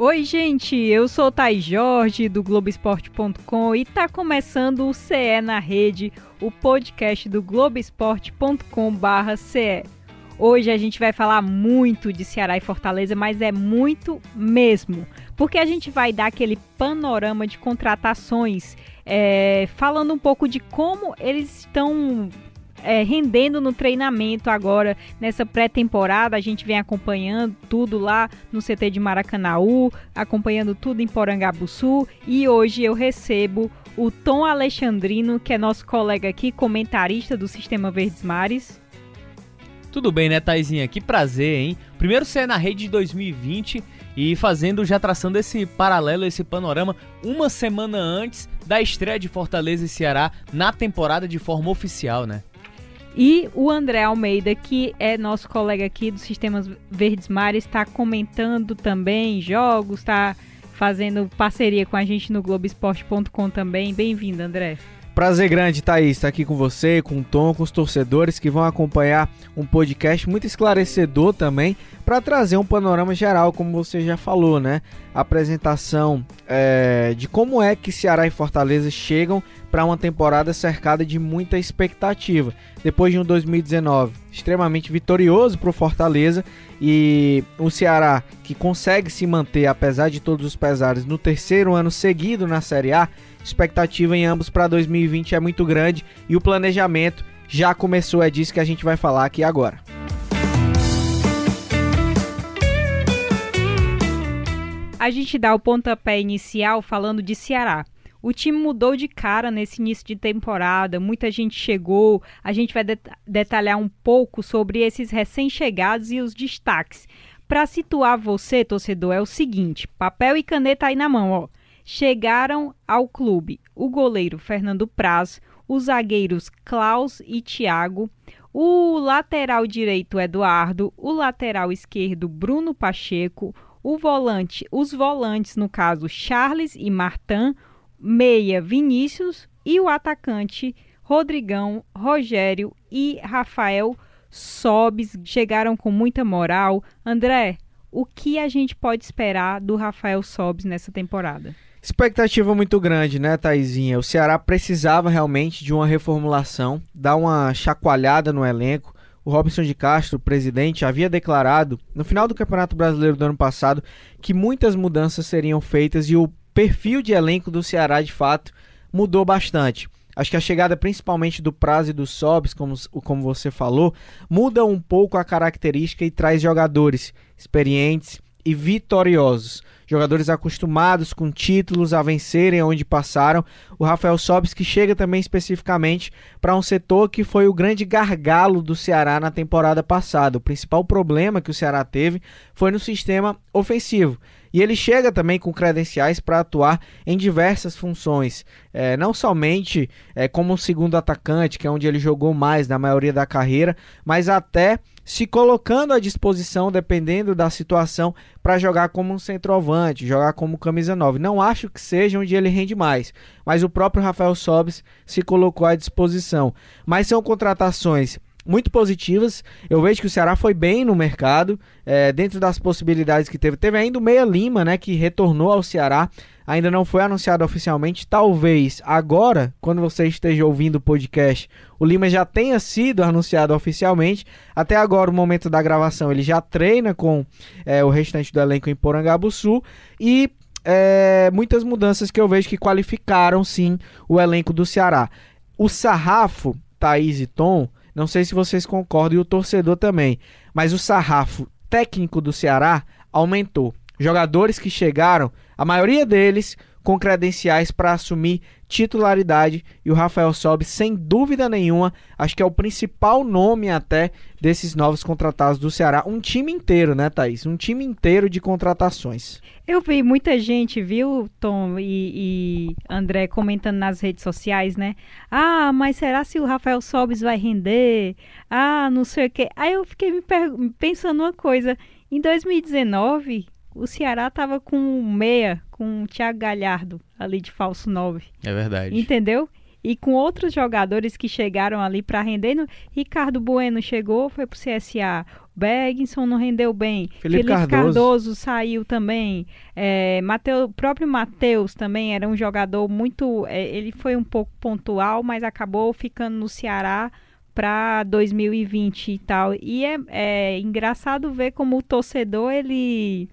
Oi, gente, eu sou Thay Jorge do Globoesporte.com e tá começando o CE na Rede, o podcast do Globoesporte.com/ce. Hoje a gente vai falar muito de Ceará e Fortaleza, mas é muito mesmo, porque a gente vai dar aquele panorama de contratações, é, falando um pouco de como eles estão é, rendendo no treinamento agora nessa pré-temporada. A gente vem acompanhando tudo lá no CT de Maracanaú, acompanhando tudo em Porangabuçu e hoje eu recebo o Tom Alexandrino, que é nosso colega aqui, comentarista do Sistema Verdes Mares. Tudo bem, né, Taizinha? Que prazer, hein? Primeiro ser na rede de 2020 e fazendo, já traçando esse paralelo, esse panorama, uma semana antes da estreia de Fortaleza e Ceará na temporada de forma oficial, né? E o André Almeida, que é nosso colega aqui do Sistemas Verdes Mares, está comentando também jogos, está fazendo parceria com a gente no Globoesporte.com também. Bem-vindo, André. Prazer grande, Thaís, estar aqui com você, com o Tom, com os torcedores que vão acompanhar um podcast muito esclarecedor também, para trazer um panorama geral, como você já falou, né? Apresentação é, de como é que Ceará e Fortaleza chegam para uma temporada cercada de muita expectativa. Depois de um 2019 extremamente vitorioso para o Fortaleza e o Ceará que consegue se manter, apesar de todos os pesares, no terceiro ano seguido na Série A expectativa em ambos para 2020 é muito grande e o planejamento já começou, é disso que a gente vai falar aqui agora. A gente dá o pontapé inicial falando de Ceará. O time mudou de cara nesse início de temporada, muita gente chegou. A gente vai detalhar um pouco sobre esses recém-chegados e os destaques. Para situar você, torcedor, é o seguinte: papel e caneta aí na mão, ó chegaram ao clube o goleiro Fernando Praz, os zagueiros Klaus e Thiago, o lateral direito Eduardo, o lateral esquerdo Bruno Pacheco, o volante, os volantes no caso Charles e Martin, meia Vinícius e o atacante Rodrigão, Rogério e Rafael Sobes chegaram com muita moral. André, o que a gente pode esperar do Rafael Sobes nessa temporada? Expectativa muito grande, né, Taizinha? O Ceará precisava realmente de uma reformulação, dar uma chacoalhada no elenco. O Robson de Castro, presidente, havia declarado no final do Campeonato Brasileiro do ano passado que muitas mudanças seriam feitas e o perfil de elenco do Ceará, de fato, mudou bastante. Acho que a chegada principalmente do prazo e do Sobs, como, como você falou, muda um pouco a característica e traz jogadores experientes e vitoriosos jogadores acostumados com títulos a vencerem onde passaram. O Rafael Sobis que chega também especificamente para um setor que foi o grande gargalo do Ceará na temporada passada. O principal problema que o Ceará teve foi no sistema ofensivo. E ele chega também com credenciais para atuar em diversas funções, é, não somente é, como segundo atacante, que é onde ele jogou mais na maioria da carreira, mas até se colocando à disposição, dependendo da situação, para jogar como um centroavante, jogar como camisa 9. Não acho que seja onde ele rende mais, mas o próprio Rafael Sobes se colocou à disposição. Mas são contratações muito positivas. Eu vejo que o Ceará foi bem no mercado, é, dentro das possibilidades que teve. Teve ainda o Meia Lima, né, que retornou ao Ceará. Ainda não foi anunciado oficialmente. Talvez agora, quando você esteja ouvindo o podcast, o Lima já tenha sido anunciado oficialmente. Até agora, o momento da gravação, ele já treina com é, o restante do elenco em Porangabuçu. E é, muitas mudanças que eu vejo que qualificaram sim o elenco do Ceará. O sarrafo, Thaís e Tom, não sei se vocês concordam e o torcedor também, mas o sarrafo técnico do Ceará aumentou. Jogadores que chegaram, a maioria deles com credenciais para assumir titularidade e o Rafael Sobe, sem dúvida nenhuma, acho que é o principal nome até desses novos contratados do Ceará. Um time inteiro, né, Thaís? Um time inteiro de contratações. Eu vi muita gente, viu, Tom e, e André, comentando nas redes sociais, né? Ah, mas será se o Rafael Sobes vai render? Ah, não sei o quê. Aí eu fiquei me pensando uma coisa. Em 2019, o Ceará tava com meia, com o Thiago Galhardo ali de falso 9. É verdade. Entendeu? e com outros jogadores que chegaram ali para render. Ricardo Bueno chegou, foi pro CSA. Bergson não rendeu bem. Felipe, Felipe Cardoso. Cardoso. saiu também. É, Mateus, próprio Matheus também era um jogador muito. É, ele foi um pouco pontual, mas acabou ficando no Ceará para 2020 e tal. E é, é engraçado ver como o torcedor ele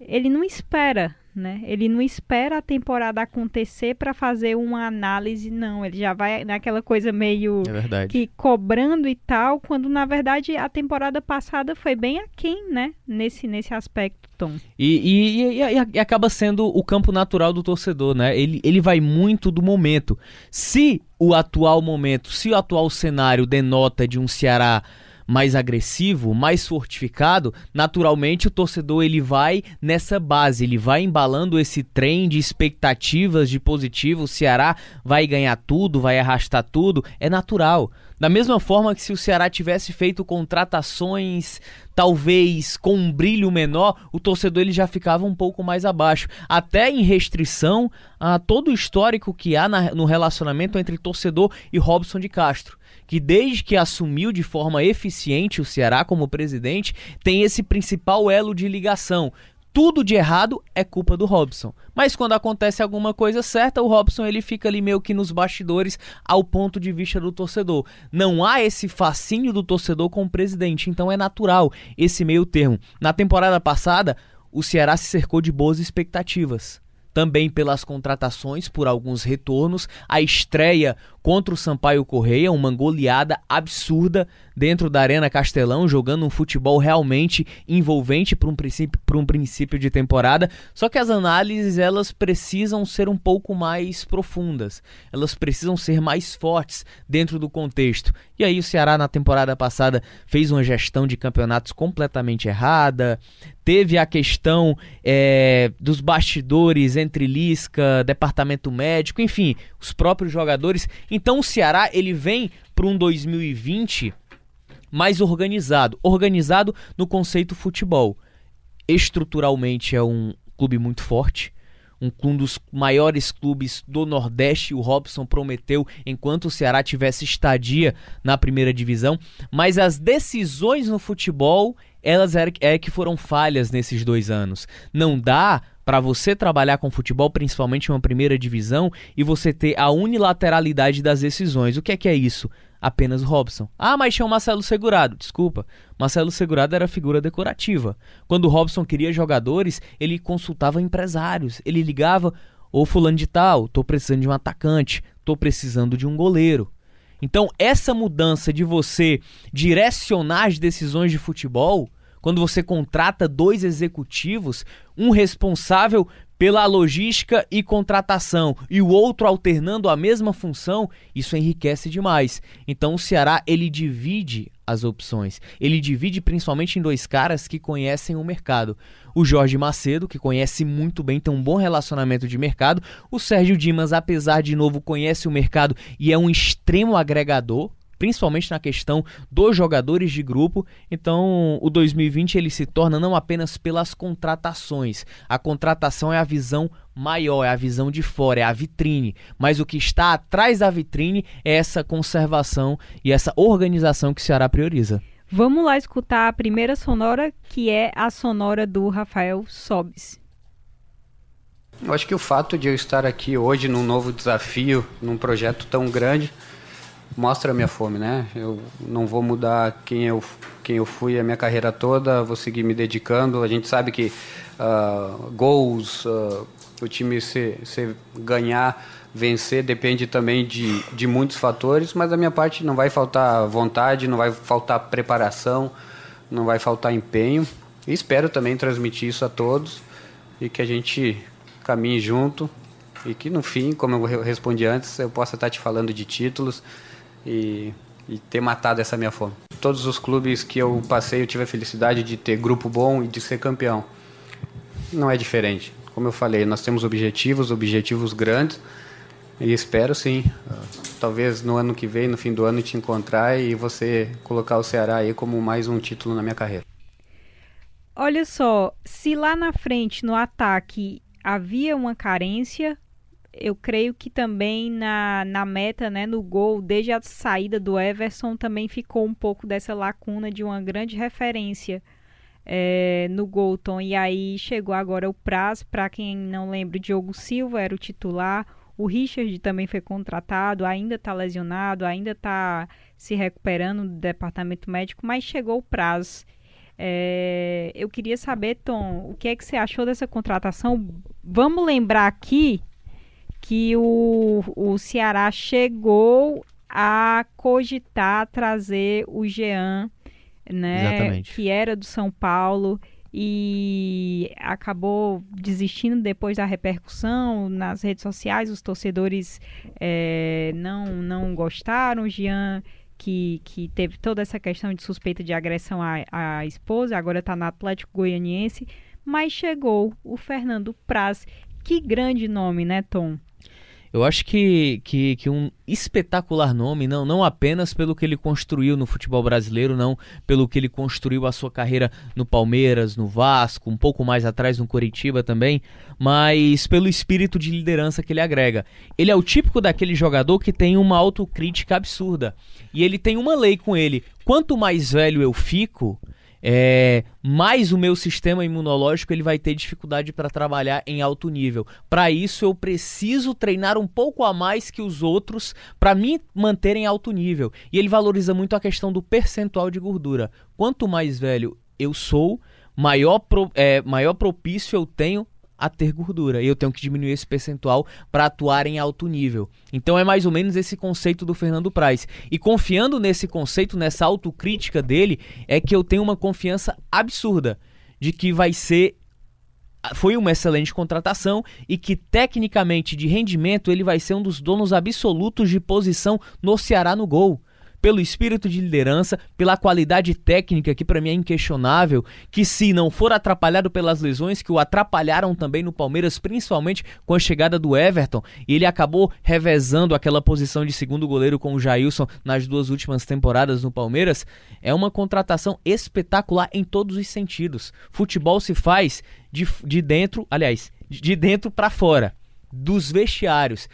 ele não espera né? Ele não espera a temporada acontecer para fazer uma análise, não. Ele já vai naquela coisa meio é que cobrando e tal, quando na verdade a temporada passada foi bem aquém, né? Nesse, nesse aspecto, Tom. E, e, e, e, acaba sendo o campo natural do torcedor, né? Ele, ele vai muito do momento. Se o atual momento, se o atual cenário denota de um Ceará mais agressivo, mais fortificado, naturalmente o torcedor ele vai nessa base, ele vai embalando esse trem de expectativas de positivo, o Ceará vai ganhar tudo, vai arrastar tudo, é natural. Da mesma forma que se o Ceará tivesse feito contratações talvez com um brilho menor, o torcedor ele já ficava um pouco mais abaixo. Até em restrição a todo o histórico que há na, no relacionamento entre torcedor e Robson de Castro que desde que assumiu de forma eficiente o Ceará como presidente, tem esse principal elo de ligação. Tudo de errado é culpa do Robson. Mas quando acontece alguma coisa certa, o Robson ele fica ali meio que nos bastidores ao ponto de vista do torcedor. Não há esse fascínio do torcedor com o presidente, então é natural esse meio termo. Na temporada passada, o Ceará se cercou de boas expectativas também pelas contratações, por alguns retornos, a estreia contra o Sampaio Correia, uma goleada absurda dentro da Arena Castelão, jogando um futebol realmente envolvente para um princípio, um princípio de temporada. Só que as análises elas precisam ser um pouco mais profundas, elas precisam ser mais fortes dentro do contexto. E aí o Ceará na temporada passada fez uma gestão de campeonatos completamente errada, teve a questão é, dos bastidores entre Lisca, departamento médico, enfim, os próprios jogadores. Então o Ceará ele vem para um 2020 mais organizado, organizado no conceito futebol. Estruturalmente é um clube muito forte, um, um, dos maiores clubes do Nordeste. O Robson prometeu enquanto o Ceará tivesse estadia na primeira divisão. Mas as decisões no futebol, elas é, é que foram falhas nesses dois anos. Não dá para você trabalhar com futebol, principalmente uma primeira divisão, e você ter a unilateralidade das decisões. O que é que é isso? Apenas Robson. Ah, mas tinha o Marcelo Segurado. Desculpa. Marcelo Segurado era figura decorativa. Quando o Robson queria jogadores, ele consultava empresários. Ele ligava: Ô fulano de tal, tô precisando de um atacante, tô precisando de um goleiro. Então, essa mudança de você direcionar as decisões de futebol quando você contrata dois executivos, um responsável pela logística e contratação e o outro alternando a mesma função, isso enriquece demais. Então o Ceará ele divide as opções. Ele divide principalmente em dois caras que conhecem o mercado. O Jorge Macedo, que conhece muito bem, tem um bom relacionamento de mercado. O Sérgio Dimas, apesar de novo, conhece o mercado e é um extremo agregador principalmente na questão dos jogadores de grupo. Então, o 2020 ele se torna não apenas pelas contratações. A contratação é a visão maior, é a visão de fora, é a vitrine. Mas o que está atrás da vitrine é essa conservação e essa organização que o Ceará prioriza. Vamos lá escutar a primeira sonora, que é a sonora do Rafael Sobis. Eu acho que o fato de eu estar aqui hoje num novo desafio, num projeto tão grande, mostra a minha fome, né? Eu não vou mudar quem eu, quem eu fui a minha carreira toda, vou seguir me dedicando. A gente sabe que uh, gols, uh, o time se, se ganhar, vencer, depende também de, de muitos fatores, mas da minha parte não vai faltar vontade, não vai faltar preparação, não vai faltar empenho. E espero também transmitir isso a todos e que a gente caminhe junto e que no fim, como eu respondi antes, eu possa estar te falando de títulos e, e ter matado essa minha fome. Todos os clubes que eu passei, eu tive a felicidade de ter grupo bom e de ser campeão. Não é diferente. Como eu falei, nós temos objetivos, objetivos grandes, e espero sim, talvez no ano que vem, no fim do ano, te encontrar e você colocar o Ceará aí como mais um título na minha carreira. Olha só, se lá na frente, no ataque, havia uma carência, eu creio que também na, na meta, né, no gol, desde a saída do Everson, também ficou um pouco dessa lacuna de uma grande referência é, no Golton. E aí chegou agora o Praz, para quem não lembra, Diogo Silva era o titular. O Richard também foi contratado, ainda está lesionado, ainda está se recuperando do departamento médico, mas chegou o Praz. É, eu queria saber, Tom, o que é que você achou dessa contratação? Vamos lembrar aqui que o, o Ceará chegou a cogitar trazer o Jean né? Exatamente. Que era do São Paulo e acabou desistindo depois da repercussão nas redes sociais. Os torcedores é, não, não gostaram. O Jean, que, que teve toda essa questão de suspeita de agressão à, à esposa, agora está no Atlético Goianiense. Mas chegou o Fernando Praz. Que grande nome, né, Tom? Eu acho que, que, que, um espetacular nome, não, não apenas pelo que ele construiu no futebol brasileiro, não pelo que ele construiu a sua carreira no Palmeiras, no Vasco, um pouco mais atrás no Coritiba também, mas pelo espírito de liderança que ele agrega. Ele é o típico daquele jogador que tem uma autocrítica absurda. E ele tem uma lei com ele: quanto mais velho eu fico, é, mais o meu sistema imunológico ele vai ter dificuldade para trabalhar em alto nível. Para isso eu preciso treinar um pouco a mais que os outros para me manter em alto nível. E ele valoriza muito a questão do percentual de gordura. Quanto mais velho eu sou, maior, pro, é, maior propício eu tenho a ter gordura. E eu tenho que diminuir esse percentual para atuar em alto nível. Então é mais ou menos esse conceito do Fernando Praz. E confiando nesse conceito, nessa autocrítica dele, é que eu tenho uma confiança absurda de que vai ser foi uma excelente contratação e que tecnicamente de rendimento ele vai ser um dos donos absolutos de posição no Ceará no gol pelo espírito de liderança, pela qualidade técnica que para mim é inquestionável, que se não for atrapalhado pelas lesões que o atrapalharam também no Palmeiras, principalmente com a chegada do Everton, e ele acabou revezando aquela posição de segundo goleiro com o Jailson nas duas últimas temporadas no Palmeiras, é uma contratação espetacular em todos os sentidos. Futebol se faz de, de dentro, aliás, de dentro para fora, dos vestiários.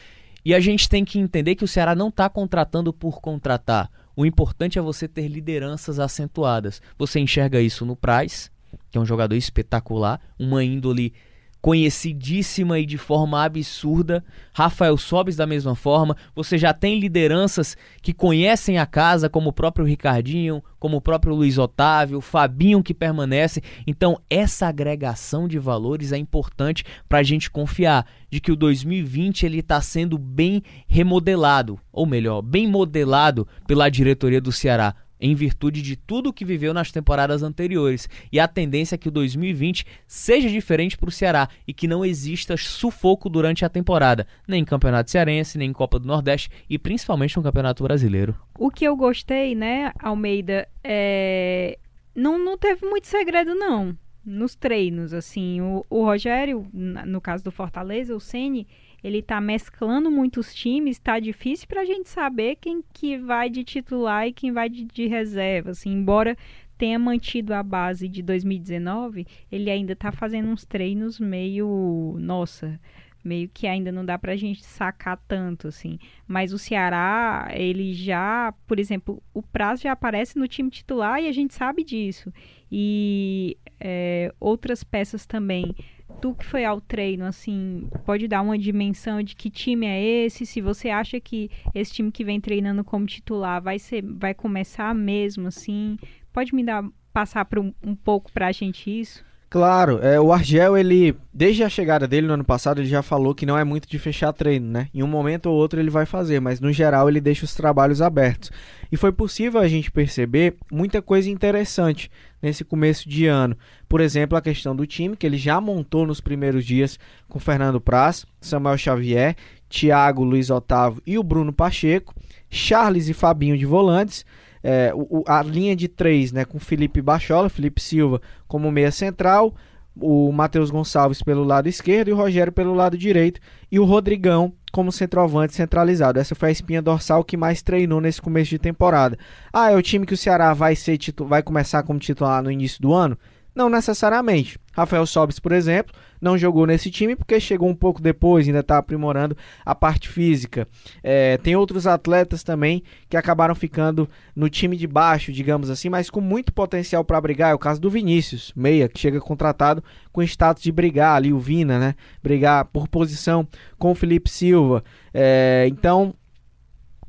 E a gente tem que entender que o Ceará não está contratando por contratar. O importante é você ter lideranças acentuadas. Você enxerga isso no Praz, que é um jogador espetacular, uma índole conhecidíssima e de forma absurda. Rafael Sobes da mesma forma. Você já tem lideranças que conhecem a casa, como o próprio Ricardinho, como o próprio Luiz Otávio, Fabinho que permanece. Então, essa agregação de valores é importante para a gente confiar de que o 2020 ele está sendo bem remodelado, ou melhor, bem modelado pela diretoria do Ceará em virtude de tudo que viveu nas temporadas anteriores. E a tendência é que o 2020 seja diferente para o Ceará e que não exista sufoco durante a temporada, nem em Campeonato Cearense, nem em Copa do Nordeste e principalmente no Campeonato Brasileiro. O que eu gostei, né, Almeida, é... não, não teve muito segredo, não. Nos treinos, assim, o, o Rogério, no caso do Fortaleza, o Ceni, ele está mesclando muitos times, está difícil para a gente saber quem que vai de titular e quem vai de, de reserva. Assim, embora tenha mantido a base de 2019, ele ainda está fazendo uns treinos meio, nossa, meio que ainda não dá para a gente sacar tanto assim. Mas o Ceará, ele já, por exemplo, o Prazo já aparece no time titular e a gente sabe disso. E é, outras peças também tu que foi ao treino, assim, pode dar uma dimensão de que time é esse? Se você acha que esse time que vem treinando como titular vai ser, vai começar mesmo, assim, pode me dar passar por um, um pouco para a gente isso? Claro, é, o Argel, ele, desde a chegada dele no ano passado, ele já falou que não é muito de fechar treino, né? Em um momento ou outro ele vai fazer, mas no geral ele deixa os trabalhos abertos. E foi possível a gente perceber muita coisa interessante nesse começo de ano. Por exemplo, a questão do time, que ele já montou nos primeiros dias com Fernando Praz, Samuel Xavier, Thiago, Luiz Otávio e o Bruno Pacheco, Charles e Fabinho de volantes é, o, a linha de três, né, com Felipe Bachola, Felipe Silva como meia central, o Matheus Gonçalves pelo lado esquerdo e o Rogério pelo lado direito e o Rodrigão como centroavante centralizado. Essa foi a espinha dorsal que mais treinou nesse começo de temporada. Ah, é o time que o Ceará vai ser vai começar como titular no início do ano? Não necessariamente. Rafael Sobis, por exemplo, não jogou nesse time porque chegou um pouco depois, ainda está aprimorando a parte física. É, tem outros atletas também que acabaram ficando no time de baixo, digamos assim, mas com muito potencial para brigar. É o caso do Vinícius, meia, que chega contratado com status de brigar ali, o Vina, né? Brigar por posição com o Felipe Silva. É, então,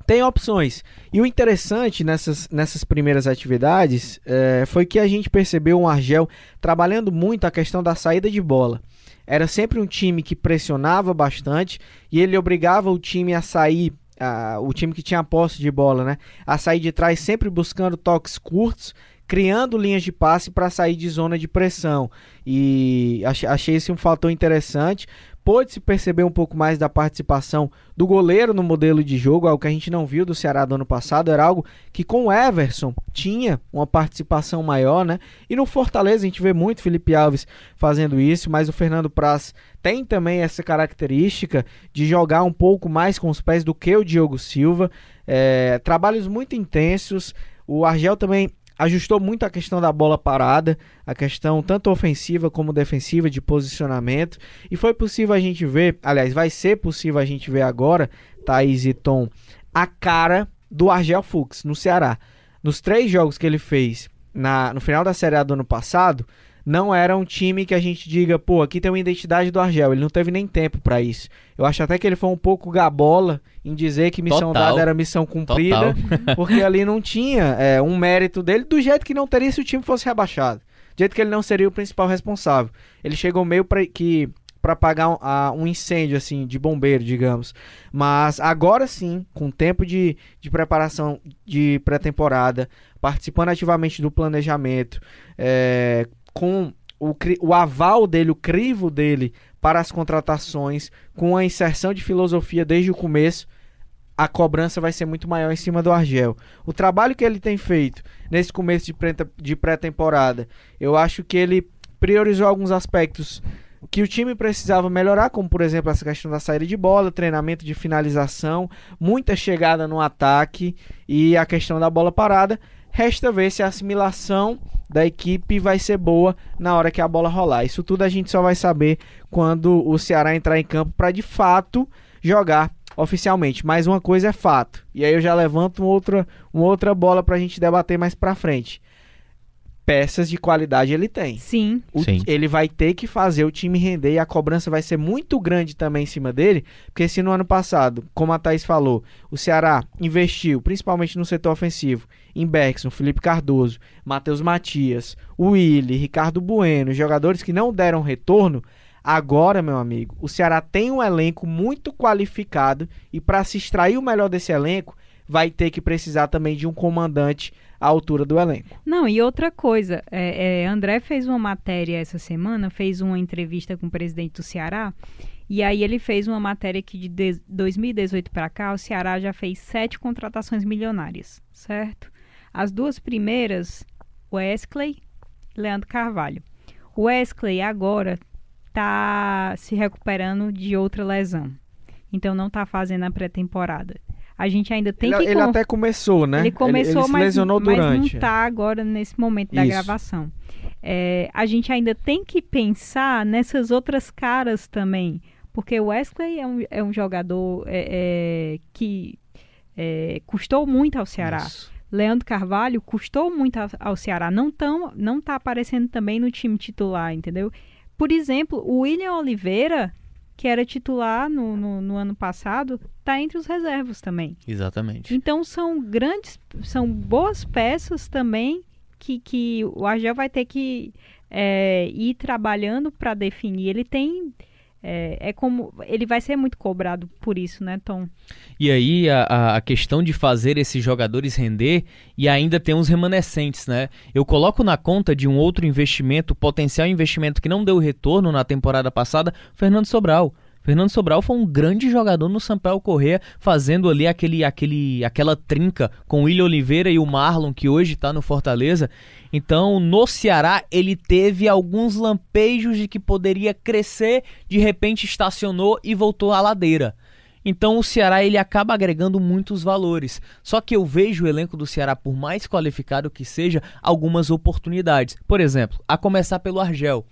tem opções. E o interessante nessas, nessas primeiras atividades é, foi que a gente percebeu um Argel trabalhando muito a questão da saída de bola. Era sempre um time que pressionava bastante e ele obrigava o time a sair, a, o time que tinha a posse de bola, né? A sair de trás sempre buscando toques curtos, criando linhas de passe para sair de zona de pressão. E achei, achei esse um fator interessante pôde-se perceber um pouco mais da participação do goleiro no modelo de jogo, algo que a gente não viu do Ceará do ano passado, era algo que com o Everson tinha uma participação maior, né? E no Fortaleza a gente vê muito Felipe Alves fazendo isso, mas o Fernando Praz tem também essa característica de jogar um pouco mais com os pés do que o Diogo Silva. É, trabalhos muito intensos. O Argel também ajustou muito a questão da bola parada, a questão tanto ofensiva como defensiva de posicionamento, e foi possível a gente ver, aliás, vai ser possível a gente ver agora, Thaís e Tom, a cara do Argel Fux no Ceará. Nos três jogos que ele fez na, no final da Série A do ano passado, não era um time que a gente diga, pô, aqui tem uma identidade do Argel. Ele não teve nem tempo para isso. Eu acho até que ele foi um pouco gabola em dizer que missão Total. dada era missão cumprida, porque ali não tinha é, um mérito dele do jeito que não teria se o time fosse rebaixado. Do jeito que ele não seria o principal responsável. Ele chegou meio para que para pagar um, uh, um, incêndio assim de bombeiro, digamos. Mas agora sim, com tempo de, de preparação de pré-temporada, participando ativamente do planejamento, é, com o, o aval dele, o crivo dele para as contratações, com a inserção de filosofia desde o começo, a cobrança vai ser muito maior em cima do Argel. O trabalho que ele tem feito nesse começo de pré-temporada, eu acho que ele priorizou alguns aspectos que o time precisava melhorar, como por exemplo essa questão da saída de bola, treinamento de finalização, muita chegada no ataque e a questão da bola parada. Resta ver se a assimilação da equipe vai ser boa na hora que a bola rolar. Isso tudo a gente só vai saber quando o Ceará entrar em campo para de fato jogar oficialmente. Mas uma coisa é fato. E aí eu já levanto uma outra, uma outra bola para a gente debater mais para frente peças de qualidade ele tem. Sim. O, Sim. Ele vai ter que fazer o time render e a cobrança vai ser muito grande também em cima dele, porque se no ano passado, como a Thaís falou, o Ceará investiu, principalmente no setor ofensivo, em Bergson, Felipe Cardoso, Matheus Matias, Willi, Ricardo Bueno, jogadores que não deram retorno, Agora, meu amigo, o Ceará tem um elenco muito qualificado e para se extrair o melhor desse elenco, vai ter que precisar também de um comandante à altura do elenco. Não, e outra coisa, é, é, André fez uma matéria essa semana, fez uma entrevista com o presidente do Ceará, e aí ele fez uma matéria que de 2018 para cá, o Ceará já fez sete contratações milionárias, certo? As duas primeiras, Wesley e Leandro Carvalho. O Wesley agora está se recuperando de outra lesão, então não está fazendo a pré-temporada. A gente ainda tem ele, que. Ele até começou, né? Ele começou, ele, ele mas, lesionou mas durante. não tá agora nesse momento da Isso. gravação. É, a gente ainda tem que pensar nessas outras caras também. Porque o Wesley é um, é um jogador é, é, que é, custou muito ao Ceará. Isso. Leandro Carvalho custou muito ao, ao Ceará. Não, tão, não tá aparecendo também no time titular, entendeu? Por exemplo, o William Oliveira que era titular no, no, no, ano passado, está entre os reservas também. Exatamente. Então são grandes, são boas peças também que, que o Argel vai ter que é, ir trabalhando para definir. Ele tem é, é, como. Ele vai ser muito cobrado por isso, né, Tom? E aí a, a questão de fazer esses jogadores render e ainda tem uns remanescentes, né? Eu coloco na conta de um outro investimento, potencial investimento que não deu retorno na temporada passada, Fernando Sobral. Fernando Sobral foi um grande jogador no Sampaio Corrêa, fazendo ali aquele, aquele, aquela trinca com o William Oliveira e o Marlon, que hoje está no Fortaleza. Então, no Ceará, ele teve alguns lampejos de que poderia crescer, de repente estacionou e voltou à ladeira. Então o Ceará ele acaba agregando muitos valores. Só que eu vejo o elenco do Ceará, por mais qualificado que seja, algumas oportunidades. Por exemplo, a começar pelo Argel.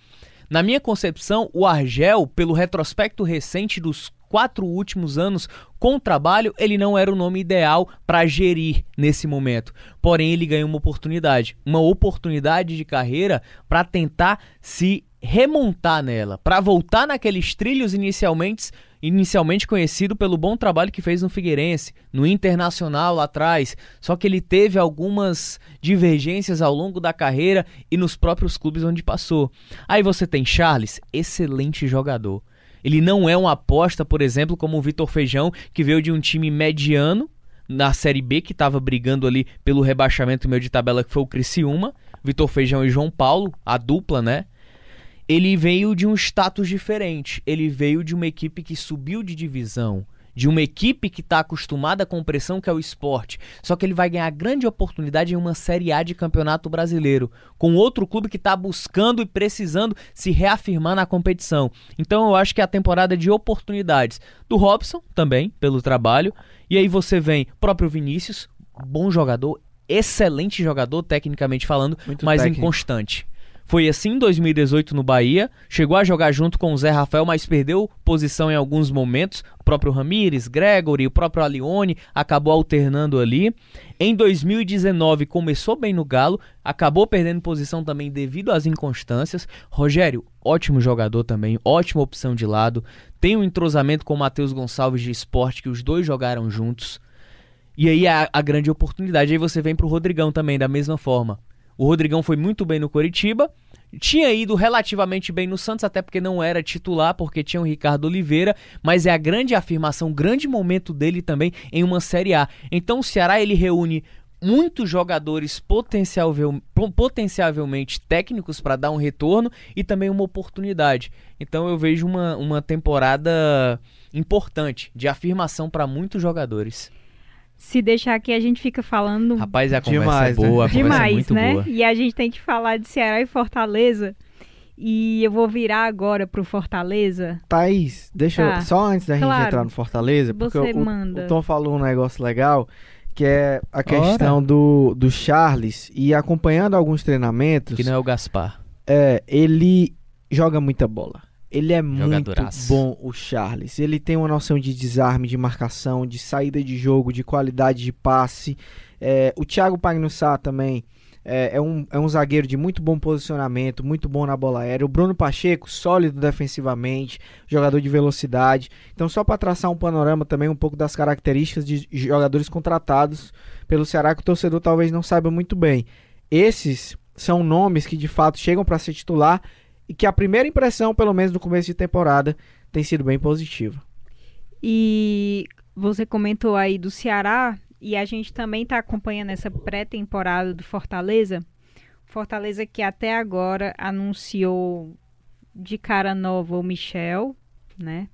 Na minha concepção, o Argel, pelo retrospecto recente dos quatro últimos anos com trabalho, ele não era o nome ideal para gerir nesse momento. Porém, ele ganhou uma oportunidade, uma oportunidade de carreira para tentar se remontar nela, para voltar naqueles trilhos inicialmente inicialmente conhecido pelo bom trabalho que fez no Figueirense, no Internacional lá atrás, só que ele teve algumas divergências ao longo da carreira e nos próprios clubes onde passou. Aí você tem Charles, excelente jogador. Ele não é uma aposta, por exemplo, como o Vitor Feijão, que veio de um time mediano na Série B, que estava brigando ali pelo rebaixamento meio de tabela, que foi o Criciúma, Vitor Feijão e João Paulo, a dupla, né? Ele veio de um status diferente. Ele veio de uma equipe que subiu de divisão, de uma equipe que está acostumada com pressão, que é o esporte. Só que ele vai ganhar grande oportunidade em uma Série A de Campeonato Brasileiro, com outro clube que está buscando e precisando se reafirmar na competição. Então eu acho que é a temporada de oportunidades do Robson também, pelo trabalho. E aí você vem próprio Vinícius, bom jogador, excelente jogador, tecnicamente falando, Muito mas técnico. inconstante. Foi assim em 2018 no Bahia, chegou a jogar junto com o Zé Rafael, mas perdeu posição em alguns momentos. O próprio Ramires, Gregory, o próprio Alione acabou alternando ali. Em 2019 começou bem no Galo, acabou perdendo posição também devido às inconstâncias. Rogério, ótimo jogador também, ótima opção de lado. Tem um entrosamento com o Matheus Gonçalves de esporte, que os dois jogaram juntos. E aí a, a grande oportunidade. Aí você vem pro Rodrigão também, da mesma forma. O Rodrigão foi muito bem no Coritiba, tinha ido relativamente bem no Santos, até porque não era titular, porque tinha o Ricardo Oliveira, mas é a grande afirmação, grande momento dele também em uma Série A. Então o Ceará ele reúne muitos jogadores potencialmente técnicos para dar um retorno e também uma oportunidade. Então eu vejo uma, uma temporada importante de afirmação para muitos jogadores. Se deixar aqui, a gente fica falando. Rapaz, a conversa Demais, é boa, né? Demais, é muito né? boa. E a gente tem que falar de Ceará e Fortaleza. E eu vou virar agora pro Fortaleza. Thaís, deixa tá. eu, só antes da claro, gente entrar no Fortaleza, porque você o, manda. o Tom falou um negócio legal, que é a questão do, do Charles e acompanhando alguns treinamentos. Que não é o Gaspar. É, ele joga muita bola. Ele é muito bom, o Charles. Ele tem uma noção de desarme, de marcação, de saída de jogo, de qualidade de passe. É, o Thiago Pagnussá também é, é, um, é um zagueiro de muito bom posicionamento, muito bom na bola aérea. O Bruno Pacheco, sólido defensivamente, jogador de velocidade. Então, só para traçar um panorama também um pouco das características de jogadores contratados pelo Ceará que o torcedor talvez não saiba muito bem. Esses são nomes que de fato chegam para ser titular e que a primeira impressão, pelo menos no começo de temporada, tem sido bem positiva. E você comentou aí do Ceará e a gente também está acompanhando essa pré-temporada do Fortaleza. Fortaleza que até agora anunciou de cara nova o Michel, né?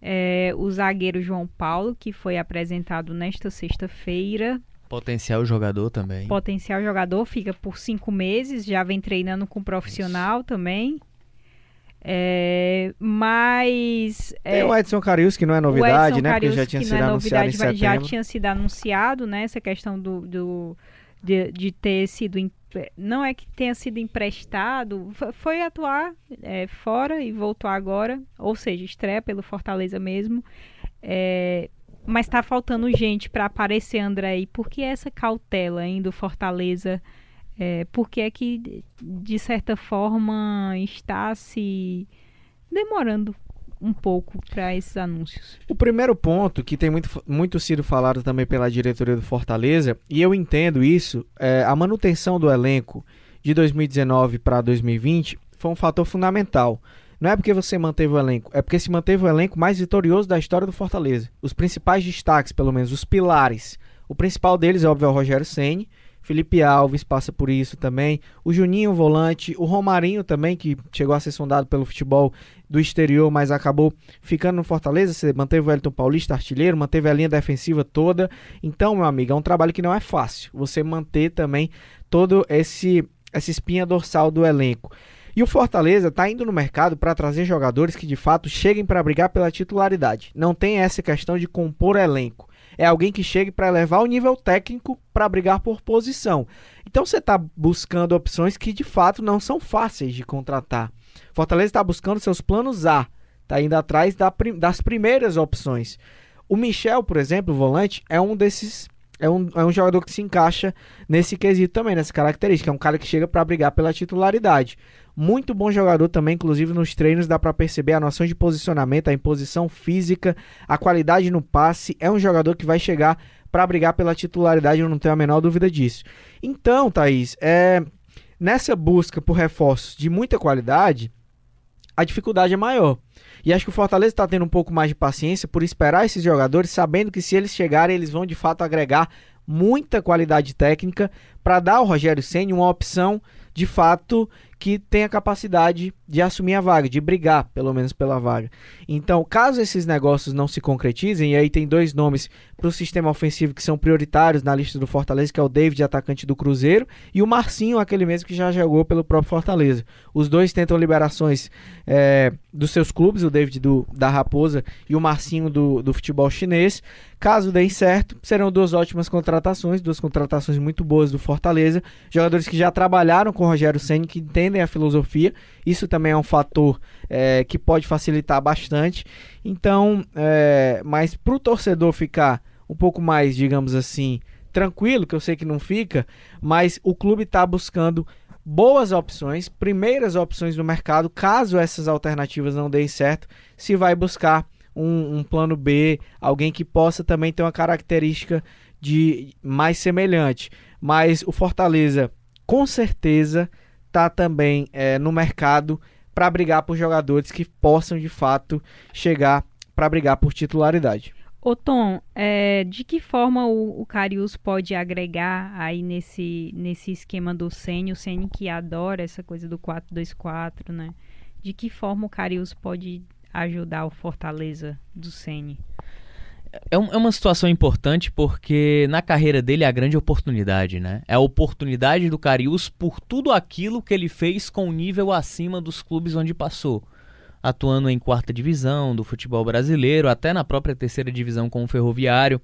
É, o zagueiro João Paulo, que foi apresentado nesta sexta-feira. Potencial jogador também. Potencial jogador, fica por cinco meses, já vem treinando com profissional Isso. também. É, mas. Tem é, o Edson Carius, que não é novidade, né? Porque já tinha sido é anunciado novidade, Já tinha sido anunciado, né? Essa questão do, do de, de, ter sido. Não é que tenha sido emprestado, foi atuar é, fora e voltou agora, ou seja, estreia pelo Fortaleza mesmo. É, mas tá faltando gente para aparecer, André. E por que essa cautela ainda do Fortaleza? É, porque é que, de certa forma, está se demorando um pouco para esses anúncios. O primeiro ponto, que tem muito, muito sido falado também pela diretoria do Fortaleza, e eu entendo isso, é, a manutenção do elenco de 2019 para 2020 foi um fator fundamental. Não é porque você manteve o elenco, é porque se manteve o elenco mais vitorioso da história do Fortaleza. Os principais destaques, pelo menos, os pilares. O principal deles é, óbvio, é o Rogério Ceni Felipe Alves passa por isso também. O Juninho, volante. O Romarinho também, que chegou a ser sondado pelo futebol do exterior, mas acabou ficando no Fortaleza. Você manteve o Elton Paulista, artilheiro, manteve a linha defensiva toda. Então, meu amigo, é um trabalho que não é fácil. Você manter também todo esse essa espinha dorsal do elenco. E o Fortaleza está indo no mercado para trazer jogadores que de fato cheguem para brigar pela titularidade. Não tem essa questão de compor elenco. É alguém que chegue para levar o nível técnico para brigar por posição. Então você está buscando opções que de fato não são fáceis de contratar. Fortaleza está buscando seus planos A, está indo atrás da, das primeiras opções. O Michel, por exemplo, o volante, é um desses é um, é um jogador que se encaixa nesse quesito também, nessa característica. É um cara que chega para brigar pela titularidade. Muito bom jogador também, inclusive nos treinos dá para perceber a noção de posicionamento, a imposição física, a qualidade no passe. É um jogador que vai chegar para brigar pela titularidade, eu não tenho a menor dúvida disso. Então, Thaís, é, nessa busca por reforços de muita qualidade, a dificuldade é maior. E acho que o Fortaleza está tendo um pouco mais de paciência por esperar esses jogadores, sabendo que se eles chegarem, eles vão de fato agregar muita qualidade técnica para dar ao Rogério Senna uma opção de fato que tenha capacidade de assumir a vaga, de brigar pelo menos pela vaga. Então, caso esses negócios não se concretizem, e aí tem dois nomes para o sistema ofensivo que são prioritários na lista do Fortaleza, que é o David, atacante do Cruzeiro, e o Marcinho, aquele mesmo que já jogou pelo próprio Fortaleza. Os dois tentam liberações é, dos seus clubes, o David do, da Raposa e o Marcinho do, do futebol chinês. Caso deem certo, serão duas ótimas contratações, duas contratações muito boas do Fortaleza, jogadores que já trabalharam com o Rogério Senna, que tem entendem a filosofia. Isso também é um fator é, que pode facilitar bastante. Então, é, mas para o torcedor ficar um pouco mais, digamos assim, tranquilo, que eu sei que não fica, mas o clube está buscando boas opções, primeiras opções no mercado, caso essas alternativas não deem certo, se vai buscar um, um, plano B, alguém que possa também ter uma característica de mais semelhante. Mas o Fortaleza, com certeza, está também é, no mercado para brigar por jogadores que possam de fato chegar para brigar por titularidade. Ô Tom, é, de que forma o, o Carius pode agregar aí nesse, nesse esquema do Senna, o Senna que adora essa coisa do 4-2-4, né? De que forma o Carius pode ajudar o Fortaleza do Senna? É, um, é, uma situação importante porque na carreira dele é a grande oportunidade, né? É a oportunidade do Carius por tudo aquilo que ele fez com o nível acima dos clubes onde passou. Atuando em quarta divisão do futebol brasileiro, até na própria terceira divisão com o Ferroviário.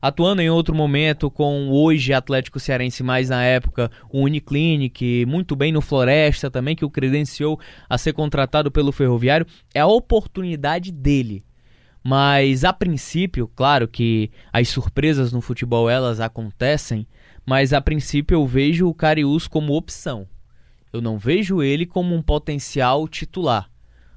Atuando em outro momento com hoje Atlético Cearense, mais na época o Uniclinic, muito bem no Floresta também, que o credenciou a ser contratado pelo Ferroviário. É a oportunidade dele mas a princípio, claro que as surpresas no futebol elas acontecem, mas a princípio eu vejo o Cariús como opção. Eu não vejo ele como um potencial titular.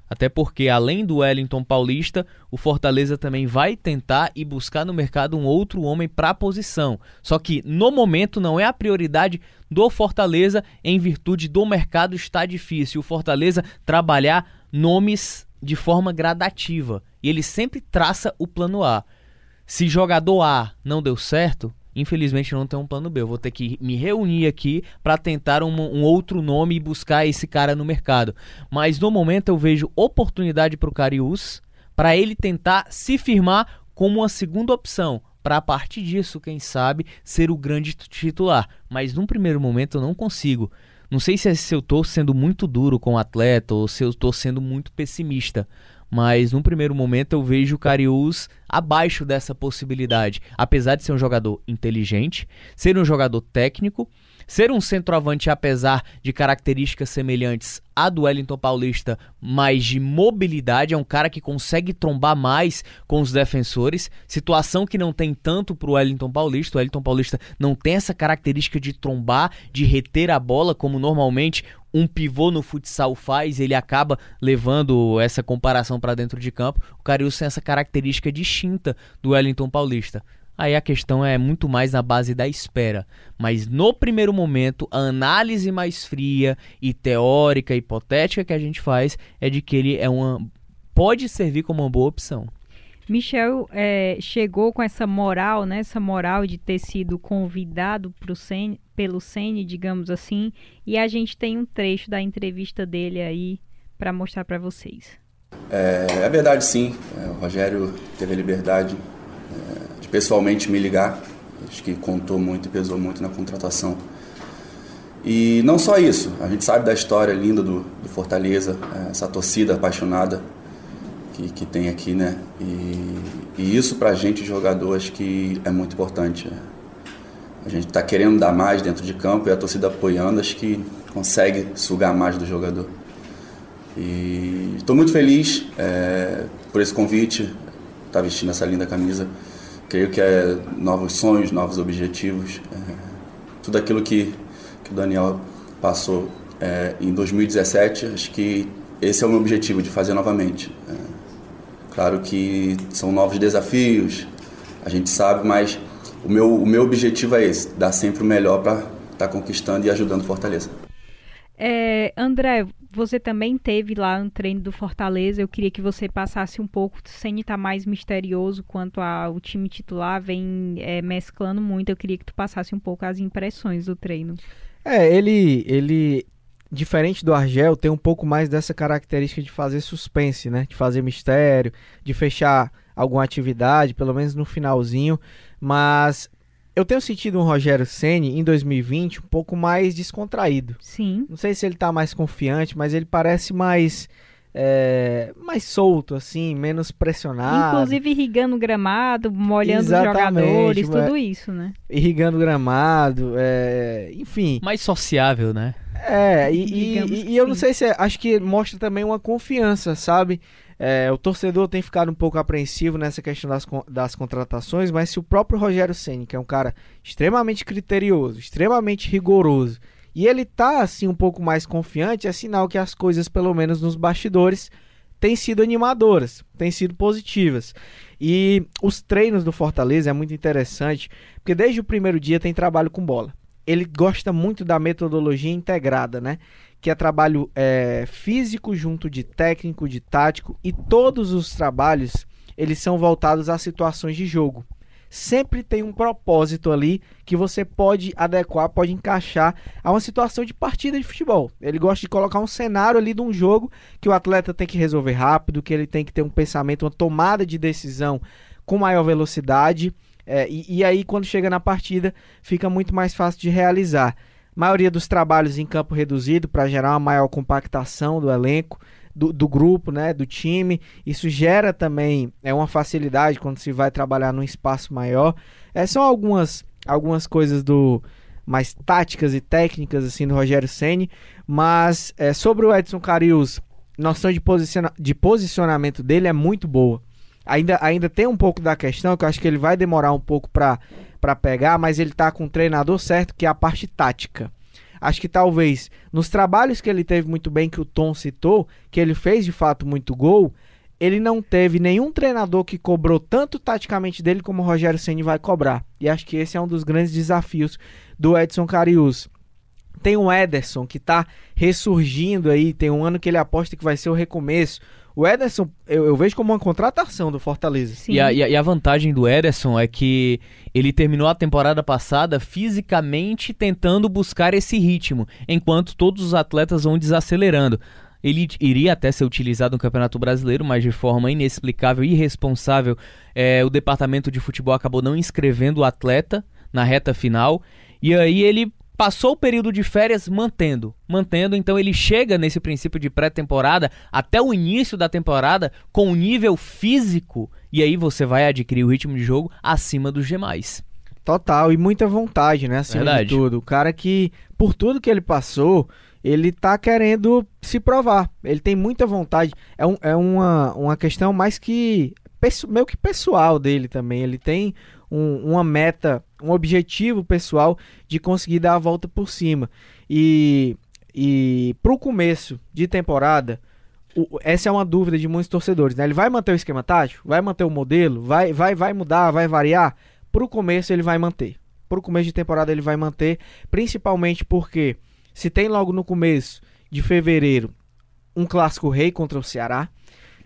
Até porque, além do Wellington Paulista, o Fortaleza também vai tentar e buscar no mercado um outro homem para a posição. Só que, no momento, não é a prioridade do Fortaleza, em virtude do mercado estar difícil. O Fortaleza trabalhar nomes de forma gradativa e ele sempre traça o plano A. Se jogador A não deu certo, infelizmente não tem um plano B. Eu vou ter que me reunir aqui para tentar um, um, outro nome e buscar esse cara no mercado. Mas no momento eu vejo oportunidade para o Carius para ele tentar se firmar como uma segunda opção. Para a partir disso, quem sabe, ser o grande titular. Mas num primeiro momento eu não consigo. Não sei se, é, se eu estou sendo muito duro com o atleta ou se eu estou sendo muito pessimista mas num primeiro momento eu vejo o Cariús abaixo dessa possibilidade, apesar de ser um jogador inteligente, ser um jogador técnico, ser um centroavante apesar de características semelhantes à do Wellington Paulista, mais de mobilidade, é um cara que consegue trombar mais com os defensores, situação que não tem tanto para o Wellington Paulista. O Wellington Paulista não tem essa característica de trombar, de reter a bola como normalmente um pivô no futsal faz, ele acaba levando essa comparação para dentro de campo. O Carius tem essa característica distinta do Wellington Paulista. Aí a questão é muito mais na base da espera. Mas no primeiro momento, a análise mais fria e teórica, hipotética que a gente faz é de que ele é uma pode servir como uma boa opção. Michel é, chegou com essa moral, né, essa moral de ter sido convidado pro Sen, pelo Sene, digamos assim, e a gente tem um trecho da entrevista dele aí para mostrar para vocês. É, é, verdade, sim. É, o Rogério teve a liberdade é, pessoalmente me ligar. Acho que contou muito e pesou muito na contratação. E não só isso, a gente sabe da história linda do, do Fortaleza, é, essa torcida apaixonada que, que tem aqui, né? E, e isso pra gente, jogador, acho que é muito importante. É. A gente está querendo dar mais dentro de campo e a torcida apoiando, acho que consegue sugar mais do jogador. E estou muito feliz é, por esse convite, tá vestindo essa linda camisa. Creio que é novos sonhos, novos objetivos. É, tudo aquilo que, que o Daniel passou é, em 2017, acho que esse é o meu objetivo, de fazer novamente. É, claro que são novos desafios, a gente sabe, mas o meu, o meu objetivo é esse, dar sempre o melhor para estar tá conquistando e ajudando Fortaleza. É, André, você também teve lá no treino do Fortaleza. Eu queria que você passasse um pouco, sem estar mais misterioso quanto ao time titular, vem é, mesclando muito. Eu queria que tu passasse um pouco as impressões do treino. É, ele, ele, diferente do Argel, tem um pouco mais dessa característica de fazer suspense, né? De fazer mistério, de fechar alguma atividade, pelo menos no finalzinho. Mas eu tenho sentido um Rogério Ceni em 2020 um pouco mais descontraído. Sim. Não sei se ele tá mais confiante, mas ele parece mais é, mais solto, assim, menos pressionado. Inclusive irrigando o gramado, molhando Exatamente, os jogadores, tudo isso, né? Irrigando o gramado, é, enfim. Mais sociável, né? É, e, e, e eu não sei se é, acho que mostra também uma confiança, sabe? É, o torcedor tem ficado um pouco apreensivo nessa questão das, das contratações, mas se o próprio Rogério Ceni, que é um cara extremamente criterioso, extremamente rigoroso, e ele tá assim um pouco mais confiante, é sinal que as coisas, pelo menos nos bastidores, têm sido animadoras, têm sido positivas. E os treinos do Fortaleza é muito interessante, porque desde o primeiro dia tem trabalho com bola. Ele gosta muito da metodologia integrada, né? Que é trabalho é, físico junto de técnico, de tático, e todos os trabalhos eles são voltados a situações de jogo. Sempre tem um propósito ali que você pode adequar, pode encaixar a uma situação de partida de futebol. Ele gosta de colocar um cenário ali de um jogo que o atleta tem que resolver rápido, que ele tem que ter um pensamento, uma tomada de decisão com maior velocidade. É, e, e aí, quando chega na partida, fica muito mais fácil de realizar maioria dos trabalhos em campo reduzido para gerar uma maior compactação do elenco, do, do, grupo, né, do time. Isso gera também é uma facilidade quando se vai trabalhar num espaço maior. É, são algumas, algumas coisas do mais táticas e técnicas assim do Rogério Ceni, mas é, sobre o Edson Carius, noção de, posiciona de posicionamento dele é muito boa. Ainda, ainda tem um pouco da questão que eu acho que ele vai demorar um pouco para para pegar, mas ele tá com o treinador certo, que é a parte tática. Acho que talvez nos trabalhos que ele teve muito bem, que o Tom citou, que ele fez de fato muito gol, ele não teve nenhum treinador que cobrou tanto taticamente dele como o Rogério Ceni vai cobrar. E acho que esse é um dos grandes desafios do Edson Carius. Tem o Ederson que está ressurgindo aí, tem um ano que ele aposta que vai ser o recomeço. O Ederson, eu, eu, vejo como uma contratação do Fortaleza. E a, e a, vantagem do Ederson é que ele terminou a temporada passada fisicamente tentando buscar esse ritmo, enquanto todos os atletas vão desacelerando. Ele iria até ser utilizado no Campeonato Brasileiro, mas de forma inexplicável e irresponsável, é, o departamento de futebol acabou não inscrevendo o atleta na reta final. E aí ele passou o período de férias mantendo, mantendo, então ele chega nesse princípio de pré-temporada até o início da temporada com um nível físico e aí você vai adquirir o ritmo de jogo acima dos demais. Total, e muita vontade, né, acima Verdade. de tudo. O cara que, por tudo que ele passou, ele tá querendo se provar. Ele tem muita vontade. É, um, é uma, uma questão mais que meio que pessoal dele também. Ele tem um, uma meta, um objetivo pessoal de conseguir dar a volta por cima. E, e para o começo de temporada, o, essa é uma dúvida de muitos torcedores. Né? Ele vai manter o esquema tático? Vai manter o modelo? Vai, vai, vai mudar? Vai variar? Para o começo ele vai manter. Para o começo de temporada ele vai manter, principalmente porque se tem logo no começo de fevereiro um clássico rei contra o Ceará,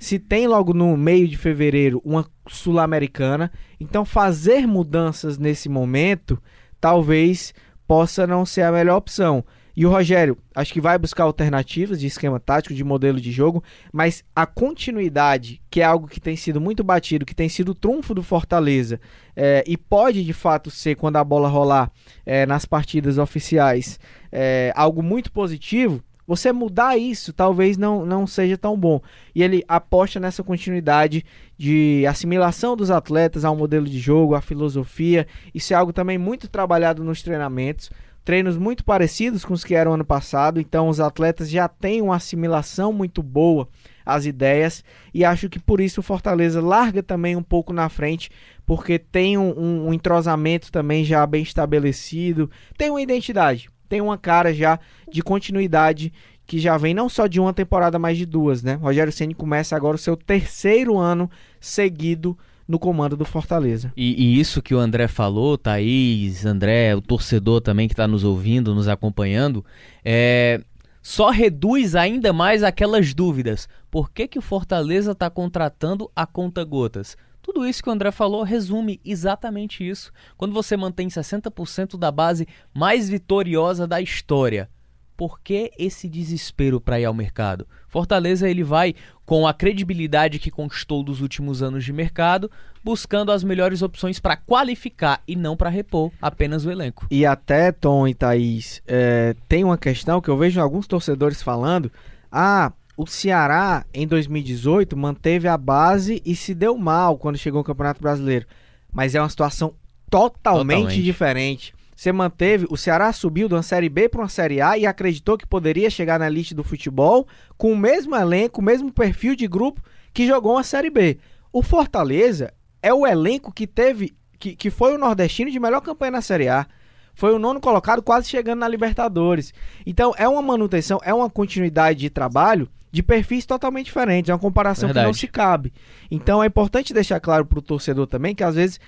se tem logo no meio de fevereiro uma sul-americana, então fazer mudanças nesse momento talvez possa não ser a melhor opção. E o Rogério, acho que vai buscar alternativas de esquema tático, de modelo de jogo, mas a continuidade, que é algo que tem sido muito batido, que tem sido o trunfo do Fortaleza, é, e pode de fato ser, quando a bola rolar é, nas partidas oficiais, é, algo muito positivo, você mudar isso talvez não, não seja tão bom. E ele aposta nessa continuidade de assimilação dos atletas ao modelo de jogo, à filosofia. Isso é algo também muito trabalhado nos treinamentos. Treinos muito parecidos com os que eram ano passado, então os atletas já têm uma assimilação muito boa às ideias. E acho que por isso o Fortaleza larga também um pouco na frente, porque tem um, um entrosamento também já bem estabelecido, tem uma identidade, tem uma cara já de continuidade que já vem não só de uma temporada, mas de duas, né? Rogério Ceni começa agora o seu terceiro ano seguido no comando do Fortaleza. E, e, isso que o André falou, Thaís, André, o torcedor também que está nos ouvindo, nos acompanhando, é, só reduz ainda mais aquelas dúvidas. Por que, que o Fortaleza está contratando a conta gotas? Tudo isso que o André falou resume exatamente isso. Quando você mantém 60% da base mais vitoriosa da história, por que esse desespero para ir ao mercado? Fortaleza ele vai com a credibilidade que conquistou dos últimos anos de mercado, buscando as melhores opções para qualificar e não para repor apenas o elenco. E até Tom e Thaís, é, tem uma questão que eu vejo alguns torcedores falando: ah, o Ceará em 2018 manteve a base e se deu mal quando chegou ao Campeonato Brasileiro, mas é uma situação totalmente, totalmente. diferente. Você manteve, o Ceará subiu de uma Série B para uma Série A e acreditou que poderia chegar na elite do futebol com o mesmo elenco, o mesmo perfil de grupo que jogou uma Série B. O Fortaleza é o elenco que teve, que, que foi o nordestino de melhor campanha na Série A. Foi o nono colocado, quase chegando na Libertadores. Então é uma manutenção, é uma continuidade de trabalho de perfis totalmente diferentes. É uma comparação Verdade. que não se cabe. Então é importante deixar claro para o torcedor também que às vezes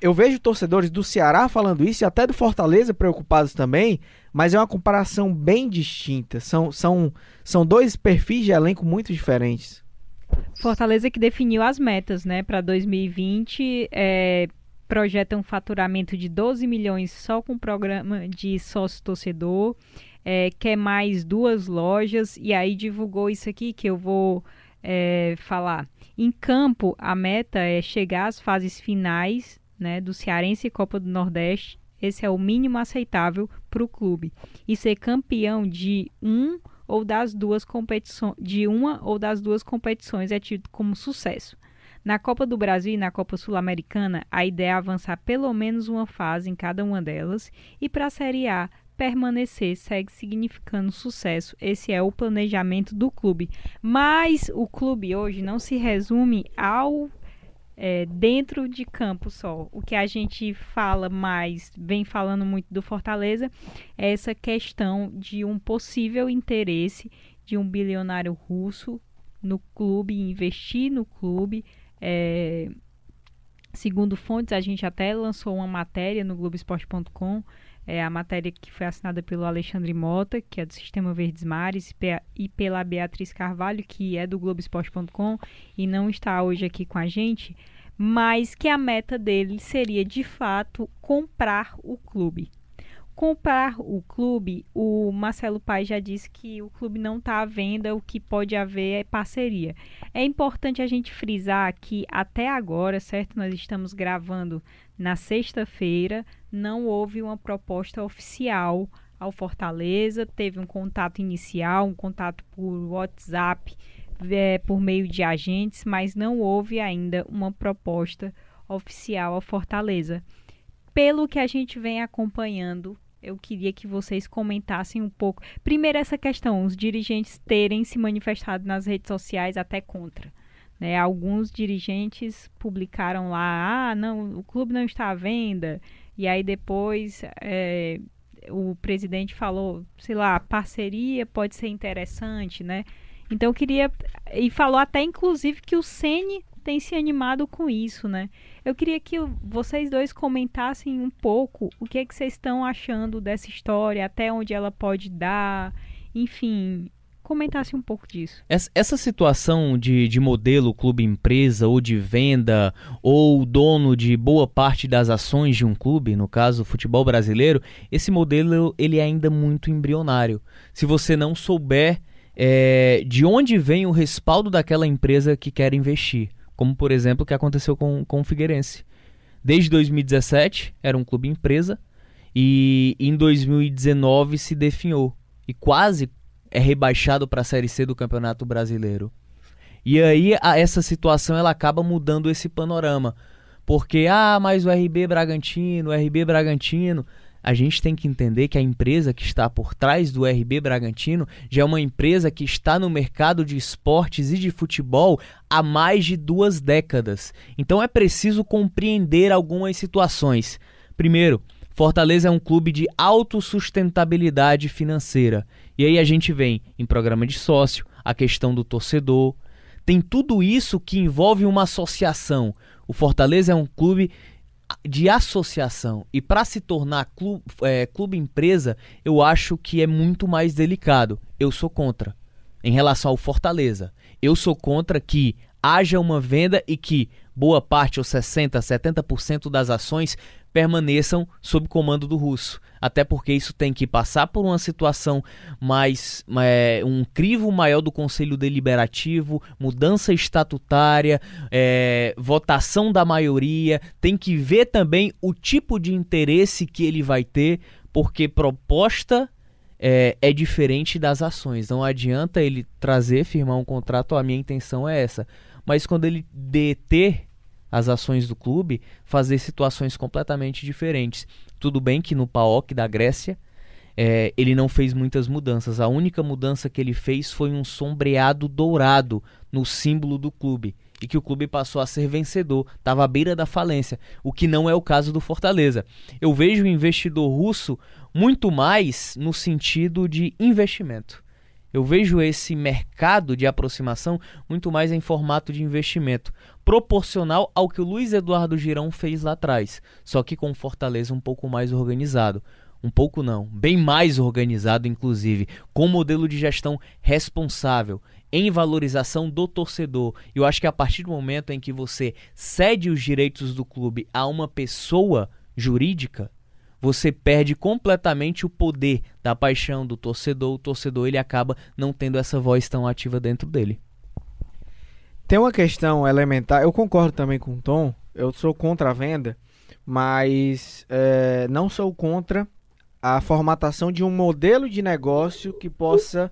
eu vejo torcedores do Ceará falando isso e até do Fortaleza preocupados também, mas é uma comparação bem distinta. São, são, são dois perfis de elenco muito diferentes. Fortaleza que definiu as metas, né, para 2020, é, projeta um faturamento de 12 milhões só com o programa de sócio torcedor, é, quer mais duas lojas e aí divulgou isso aqui que eu vou é, falar. Em campo, a meta é chegar às fases finais né, do Cearense e Copa do Nordeste, esse é o mínimo aceitável para o clube. E ser campeão de um ou das duas competições, de uma ou das duas competições é tido como sucesso. Na Copa do Brasil e na Copa Sul-Americana, a ideia é avançar pelo menos uma fase em cada uma delas e para a Série A permanecer segue significando sucesso. Esse é o planejamento do clube. Mas o clube hoje não se resume ao é, dentro de campo só. O que a gente fala mais, vem falando muito do Fortaleza, é essa questão de um possível interesse de um bilionário russo no clube, investir no clube. É, segundo fontes, a gente até lançou uma matéria no Globoesporte.com, é a matéria que foi assinada pelo Alexandre Mota, que é do Sistema Verdes Mares, e pela Beatriz Carvalho, que é do Globoesporte.com e não está hoje aqui com a gente, mas que a meta dele seria de fato comprar o clube. Comprar o clube, o Marcelo Paes já disse que o clube não está à venda, o que pode haver é parceria. É importante a gente frisar que até agora, certo? Nós estamos gravando na sexta-feira, não houve uma proposta oficial ao Fortaleza, teve um contato inicial, um contato por WhatsApp é, por meio de agentes, mas não houve ainda uma proposta oficial à Fortaleza. Pelo que a gente vem acompanhando, eu queria que vocês comentassem um pouco. Primeiro, essa questão, os dirigentes terem se manifestado nas redes sociais até contra. Né? Alguns dirigentes publicaram lá: ah, não, o clube não está à venda. E aí depois é, o presidente falou, sei lá, parceria pode ser interessante, né? Então eu queria. E falou até, inclusive, que o Sene tem se animado com isso, né? Eu queria que vocês dois comentassem um pouco o que, é que vocês estão achando dessa história, até onde ela pode dar, enfim, comentasse um pouco disso. Essa, essa situação de, de modelo clube-empresa ou de venda ou dono de boa parte das ações de um clube, no caso futebol brasileiro, esse modelo ele é ainda muito embrionário. Se você não souber é, de onde vem o respaldo daquela empresa que quer investir, como por exemplo o que aconteceu com, com o Figueirense. Desde 2017 era um clube empresa e em 2019 se definhou e quase é rebaixado para a Série C do Campeonato Brasileiro. E aí a, essa situação ela acaba mudando esse panorama. Porque, ah, mas o RB Bragantino, o RB Bragantino. A gente tem que entender que a empresa que está por trás do RB Bragantino já é uma empresa que está no mercado de esportes e de futebol há mais de duas décadas. Então é preciso compreender algumas situações. Primeiro, Fortaleza é um clube de autossustentabilidade financeira. E aí a gente vem em programa de sócio, a questão do torcedor. Tem tudo isso que envolve uma associação. O Fortaleza é um clube de associação. E para se tornar clube, é, clube empresa, eu acho que é muito mais delicado. Eu sou contra. Em relação ao Fortaleza, eu sou contra que haja uma venda e que boa parte, ou 60%, 70% das ações permaneçam sob comando do russo. Até porque isso tem que passar por uma situação mais. É, um crivo maior do Conselho Deliberativo, mudança estatutária, é, votação da maioria. Tem que ver também o tipo de interesse que ele vai ter, porque proposta. É, é, diferente das ações. Não adianta ele trazer, firmar um contrato, a minha intenção é essa. Mas quando ele deter as ações do clube, fazer situações completamente diferentes. Tudo bem que no PAOK da Grécia é, ele não fez muitas mudanças. A única mudança que ele fez foi um sombreado dourado no símbolo do clube. E que o clube passou a ser vencedor, estava à beira da falência, o que não é o caso do Fortaleza. Eu vejo o investidor russo muito mais no sentido de investimento. Eu vejo esse mercado de aproximação muito mais em formato de investimento, proporcional ao que o Luiz Eduardo Girão fez lá atrás, só que com Fortaleza um pouco mais organizado. Um pouco não, bem mais organizado, inclusive, com modelo de gestão responsável, em valorização do torcedor. Eu acho que a partir do momento em que você cede os direitos do clube a uma pessoa jurídica, você perde completamente o poder da paixão do torcedor. O torcedor ele acaba não tendo essa voz tão ativa dentro dele. Tem uma questão elementar, eu concordo também com o Tom, eu sou contra a venda, mas é, não sou contra a formatação de um modelo de negócio que possa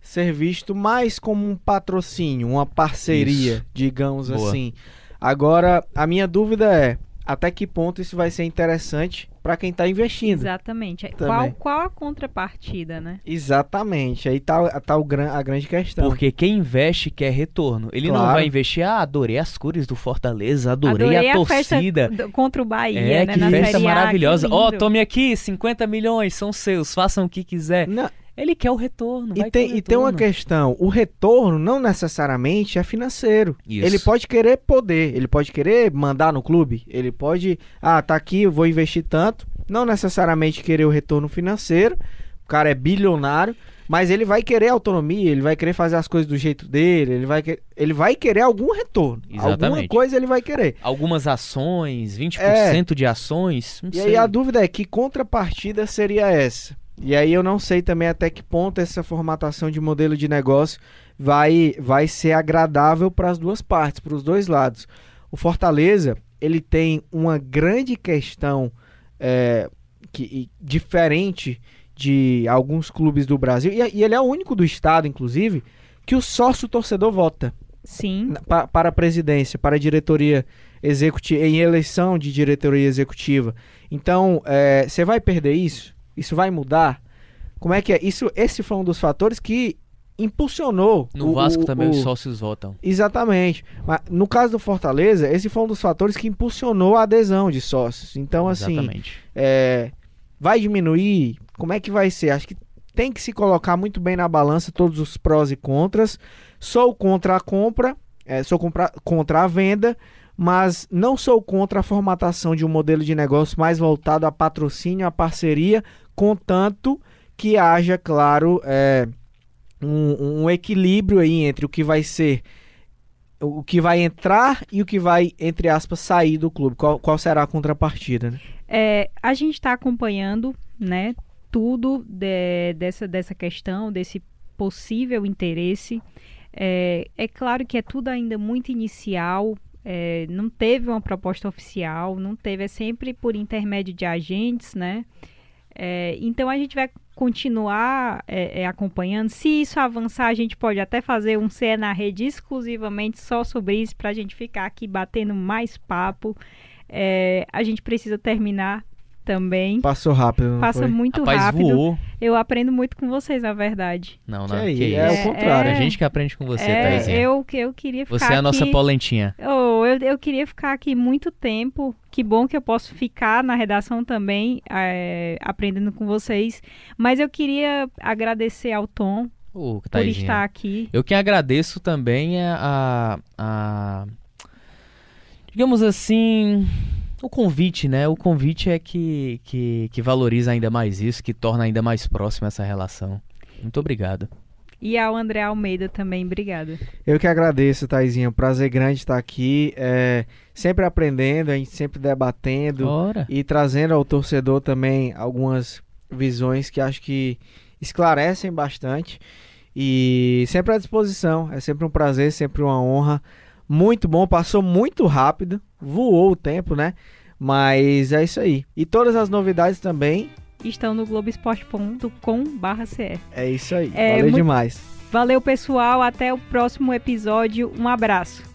ser visto mais como um patrocínio, uma parceria, Isso. digamos Boa. assim. Agora, a minha dúvida é até que ponto isso vai ser interessante para quem está investindo. Exatamente. Qual, qual a contrapartida, né? Exatamente. Aí tá, tá o gran, a grande questão. Porque quem investe quer retorno. Ele claro. não vai investir, ah, adorei as cores do Fortaleza, adorei, adorei a, a torcida. contra o Bahia, é, né? Que festa maravilhosa. Ó, oh, tome aqui, 50 milhões, são seus, façam o que quiser. Não, ele quer o retorno. E tem, retorno. e tem uma questão: o retorno não necessariamente é financeiro. Isso. Ele pode querer poder, ele pode querer mandar no clube, ele pode, ah, tá aqui, eu vou investir tanto. Não necessariamente querer o retorno financeiro. O cara é bilionário, mas ele vai querer autonomia, ele vai querer fazer as coisas do jeito dele, ele vai, ele vai querer algum retorno. Exatamente. Alguma coisa ele vai querer. Algumas ações, 20% é. de ações. e sei. aí a dúvida é que contrapartida seria essa? E aí eu não sei também até que ponto essa formatação de modelo de negócio vai, vai ser agradável para as duas partes, para os dois lados. O Fortaleza ele tem uma grande questão é, que, diferente de alguns clubes do Brasil, e, e, ele é o único do estado, inclusive, que o sócio torcedor vota. Sim. Pa, para a presidência, para a diretoria executiva, em eleição de diretoria executiva. Então, é, você é, vai perder isso? Isso vai mudar? Como é que é? Isso, esse foi um dos fatores que impulsionou. No o, Vasco o, também o... os sócios votam. Exatamente. Mas no caso do Fortaleza, esse foi um dos fatores que impulsionou a adesão de sócios. Então, assim, Exatamente. é, vai diminuir? Como é que vai ser? Acho que tem que se colocar muito bem na balança todos os prós e contras. Sou contra a compra, é, sou compra, contra a venda, mas não sou contra a formatação de um modelo de negócio mais voltado a patrocínio, a parceria, contanto que haja, claro, é, um, um equilíbrio aí entre o que vai ser o que vai entrar e o que vai, entre aspas, sair do clube. Qual, qual será a contrapartida? Né? É, a gente está acompanhando, né, tudo de, dessa, dessa questão, desse possível interesse. É, é claro que é tudo ainda muito inicial, é, não teve uma proposta oficial, não teve, é sempre por intermédio de agentes, né? É, então a gente vai continuar é, é, acompanhando. Se isso avançar, a gente pode até fazer um CE na rede exclusivamente só sobre isso, para a gente ficar aqui batendo mais papo. É, a gente precisa terminar também. Passou rápido. Passa foi? muito Rapaz, rápido. voou. Eu aprendo muito com vocês, na verdade. Não, Que não, aí, que é isso. o contrário. É a gente que aprende com você, é, Thaisinha. eu, eu queria ficar Você é a nossa aqui... polentinha. Oh, eu, eu queria ficar aqui muito tempo. Que bom que eu posso ficar na redação também, é, aprendendo com vocês. Mas eu queria agradecer ao Tom Ô, por Thaisinha. estar aqui. Eu que agradeço também é a, a. Digamos assim. O convite, né? O convite é que, que, que valoriza ainda mais isso, que torna ainda mais próxima essa relação. Muito obrigado. E ao André Almeida também, obrigada. Eu que agradeço, Taizinha. Um prazer grande estar aqui. É, sempre aprendendo, a gente sempre debatendo Ora. e trazendo ao torcedor também algumas visões que acho que esclarecem bastante. E sempre à disposição. É sempre um prazer, sempre uma honra. Muito bom, passou muito rápido, voou o tempo, né? Mas é isso aí. E todas as novidades também, Estão no globesport.com.br. é isso aí. É, Valeu muito- demais. Valeu, pessoal. Até o próximo episódio. Um abraço.